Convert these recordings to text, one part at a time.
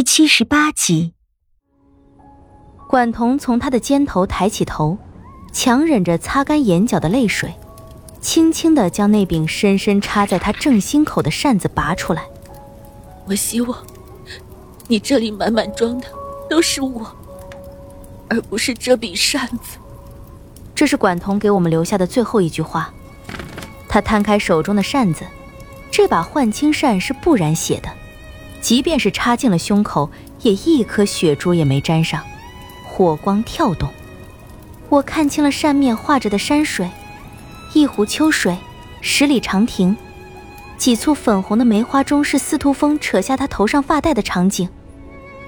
第七十八集，管彤从他的肩头抬起头，强忍着擦干眼角的泪水，轻轻的将那柄深深插在他正心口的扇子拔出来。我希望，你这里满满装的都是我，而不是这柄扇子。这是管彤给我们留下的最后一句话。他摊开手中的扇子，这把幻青扇是不染血的。即便是插进了胸口，也一颗血珠也没沾上。火光跳动，我看清了扇面画着的山水，一湖秋水，十里长亭，几簇粉红的梅花中是司徒风扯下他头上发带的场景。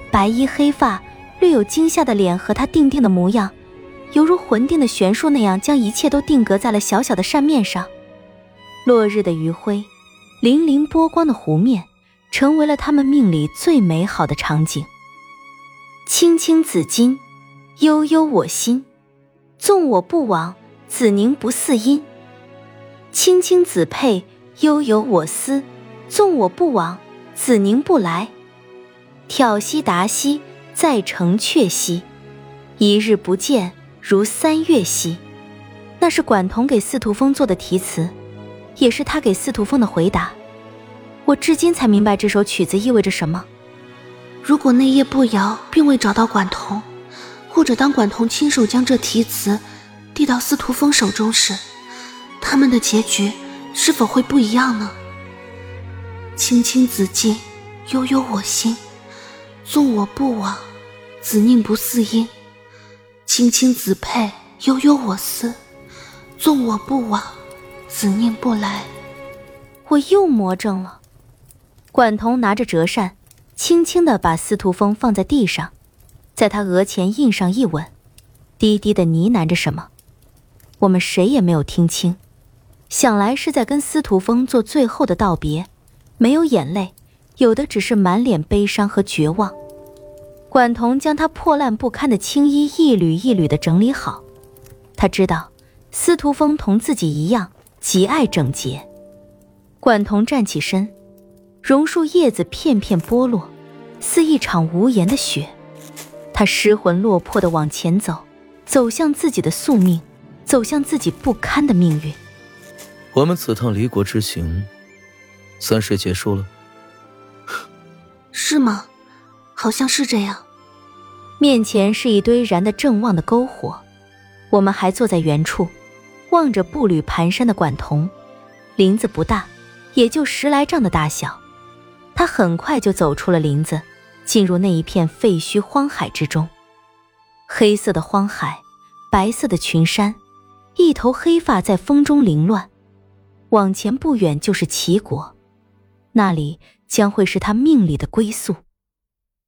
白衣黑发，略有惊吓的脸和他定定的模样，犹如魂定的悬殊那样，将一切都定格在了小小的扇面上。落日的余晖，粼粼波光的湖面。成为了他们命里最美好的场景。青青子衿，悠悠我心。纵我不往，子宁不嗣音。青青子佩，悠悠我思。纵我不往，子宁不来。挑兮达兮，在城阙兮。一日不见，如三月兮。那是管彤给司徒风做的题词，也是他给司徒风的回答。我至今才明白这首曲子意味着什么。如果那夜不摇并未找到管彤，或者当管彤亲手将这题词递到司徒风手中时，他们的结局是否会不一样呢？青青子衿，悠悠我心。纵我不往，子宁不嗣音。青青子佩，悠悠我思。纵我不往，子宁不来。我又魔怔了。管彤拿着折扇，轻轻地把司徒风放在地上，在他额前印上一吻，低低的呢喃着什么，我们谁也没有听清，想来是在跟司徒风做最后的道别，没有眼泪，有的只是满脸悲伤和绝望。管彤将他破烂不堪的青衣一缕一缕的整理好，他知道司徒风同自己一样极爱整洁。管彤站起身。榕树叶子片片剥落，似一场无言的雪。他失魂落魄地往前走，走向自己的宿命，走向自己不堪的命运。我们此趟离国之行，算是结束了。是吗？好像是这样。面前是一堆燃得正旺的篝火，我们还坐在原处，望着步履蹒跚的管彤。林子不大，也就十来丈的大小。他很快就走出了林子，进入那一片废墟荒海之中。黑色的荒海，白色的群山，一头黑发在风中凌乱。往前不远就是齐国，那里将会是他命里的归宿。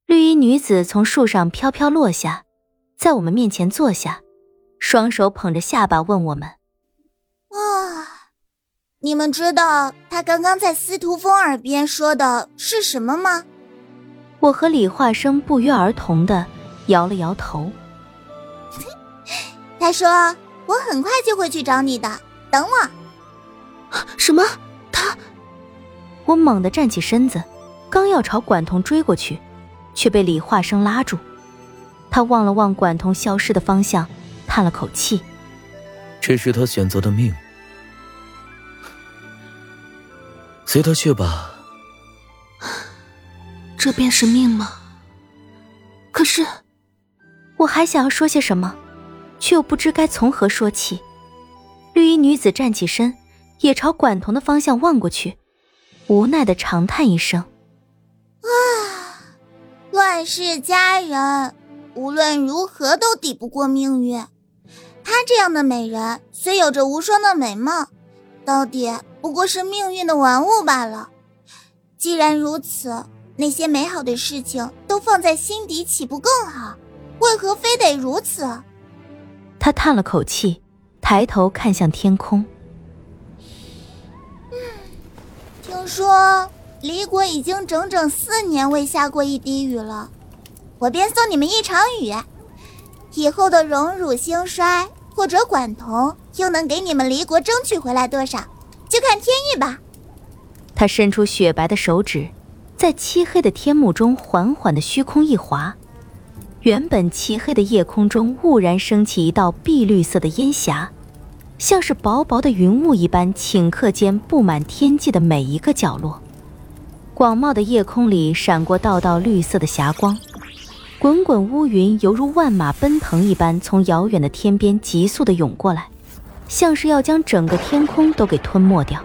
绿衣女子从树上飘飘落下，在我们面前坐下，双手捧着下巴问我们：“。”你们知道他刚刚在司徒风耳边说的是什么吗？我和李化生不约而同的摇了摇头。他说：“我很快就会去找你的，等我。”什么？他？我猛地站起身子，刚要朝管彤追过去，却被李化生拉住。他望了望管彤消失的方向，叹了口气：“这是他选择的命。”随他去吧。这便是命吗？可是，我还想要说些什么，却又不知该从何说起。绿衣女子站起身，也朝管彤的方向望过去，无奈的长叹一声：“啊，乱世佳人，无论如何都抵不过命运。她这样的美人，虽有着无双的美貌，到底……”不过是命运的玩物罢了。既然如此，那些美好的事情都放在心底，岂不更好？为何非得如此？他叹了口气，抬头看向天空。嗯，听说离国已经整整四年未下过一滴雨了，我便送你们一场雨。以后的荣辱兴衰，或者管彤又能给你们离国争取回来多少？就看天意吧。他伸出雪白的手指，在漆黑的天幕中缓缓的虚空一滑，原本漆黑的夜空中兀然升起一道碧绿色的烟霞，像是薄薄的云雾一般，顷刻间布满天际的每一个角落。广袤的夜空里闪过道道绿色的霞光，滚滚乌云犹如万马奔腾一般，从遥远的天边急速的涌过来，像是要将整个天空都给吞没掉。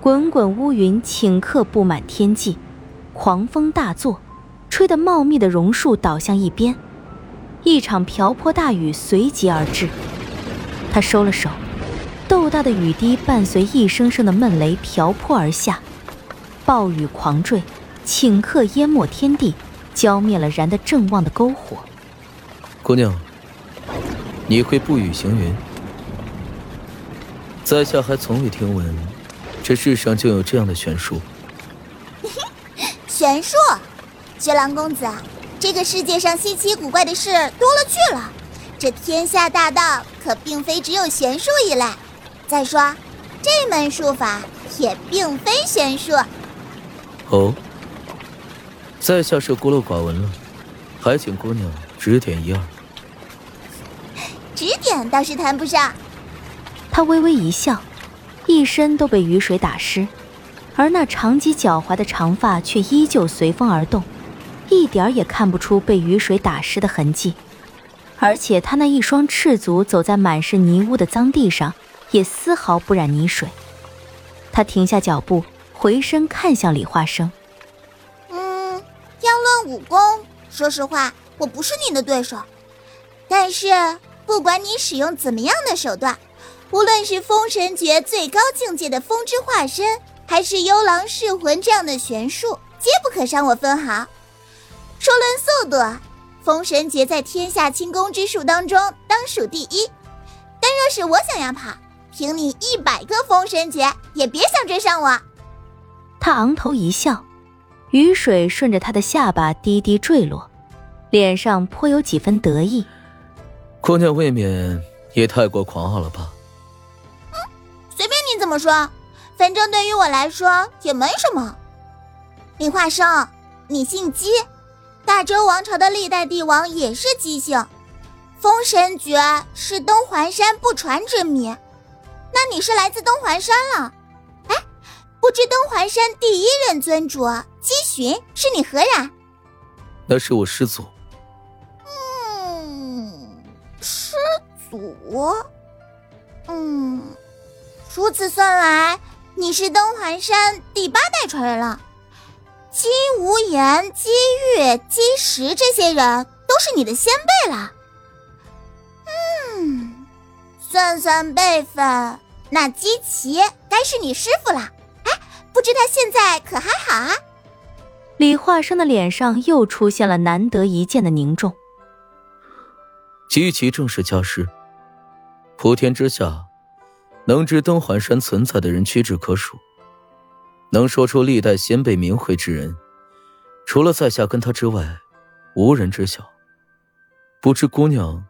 滚滚乌云顷刻布满天际，狂风大作，吹得茂密的榕树倒向一边，一场瓢泼大雨随即而至。他收了手，豆大的雨滴伴随一声声的闷雷瓢泼而下。暴雨狂坠，顷刻淹没天地，浇灭了燃得正旺的篝火。姑娘，你会不语行云？在下还从未听闻，这世上竟有这样的玄术。玄术，绝狼公子，这个世界上稀奇古怪的事多了去了，这天下大道可并非只有玄术一类。再说，这门术法也并非玄术。哦，在下是孤陋寡闻了，还请姑娘指点一二。指点倒是谈不上。他微微一笑，一身都被雨水打湿，而那长及脚踝的长发却依旧随风而动，一点儿也看不出被雨水打湿的痕迹。而且他那一双赤足走在满是泥污的脏地上，也丝毫不染泥水。他停下脚步。回身看向李化生，嗯，要论武功，说实话，我不是你的对手。但是不管你使用怎么样的手段，无论是封神诀最高境界的风之化身，还是幽狼噬魂这样的玄术，皆不可伤我分毫。说论速度，封神诀在天下轻功之术当中当属第一。但若是我想要跑，凭你一百个封神诀，也别想追上我。他昂头一笑，雨水顺着他的下巴滴滴坠落，脸上颇有几分得意。姑娘未免也太过狂傲了吧？怎么说，反正对于我来说也没什么。李化生，你姓姬，大周王朝的历代帝王也是姬姓，封神诀是东环山不传之谜，那你是来自东环山了？哎不知东环山第一任尊主姬寻是你何人？那是我师祖。嗯，师祖。嗯，如此算来，你是东环山第八代传人了。姬无言、姬玉、姬石这些人都是你的先辈了。嗯，算算辈分，那姬奇该是你师傅了。哎不知他现在可还好啊？李化生的脸上又出现了难得一见的凝重。姬奇正是家师，普天之下，能知登环山存在的人屈指可数，能说出历代先辈名讳之人，除了在下跟他之外，无人知晓。不知姑娘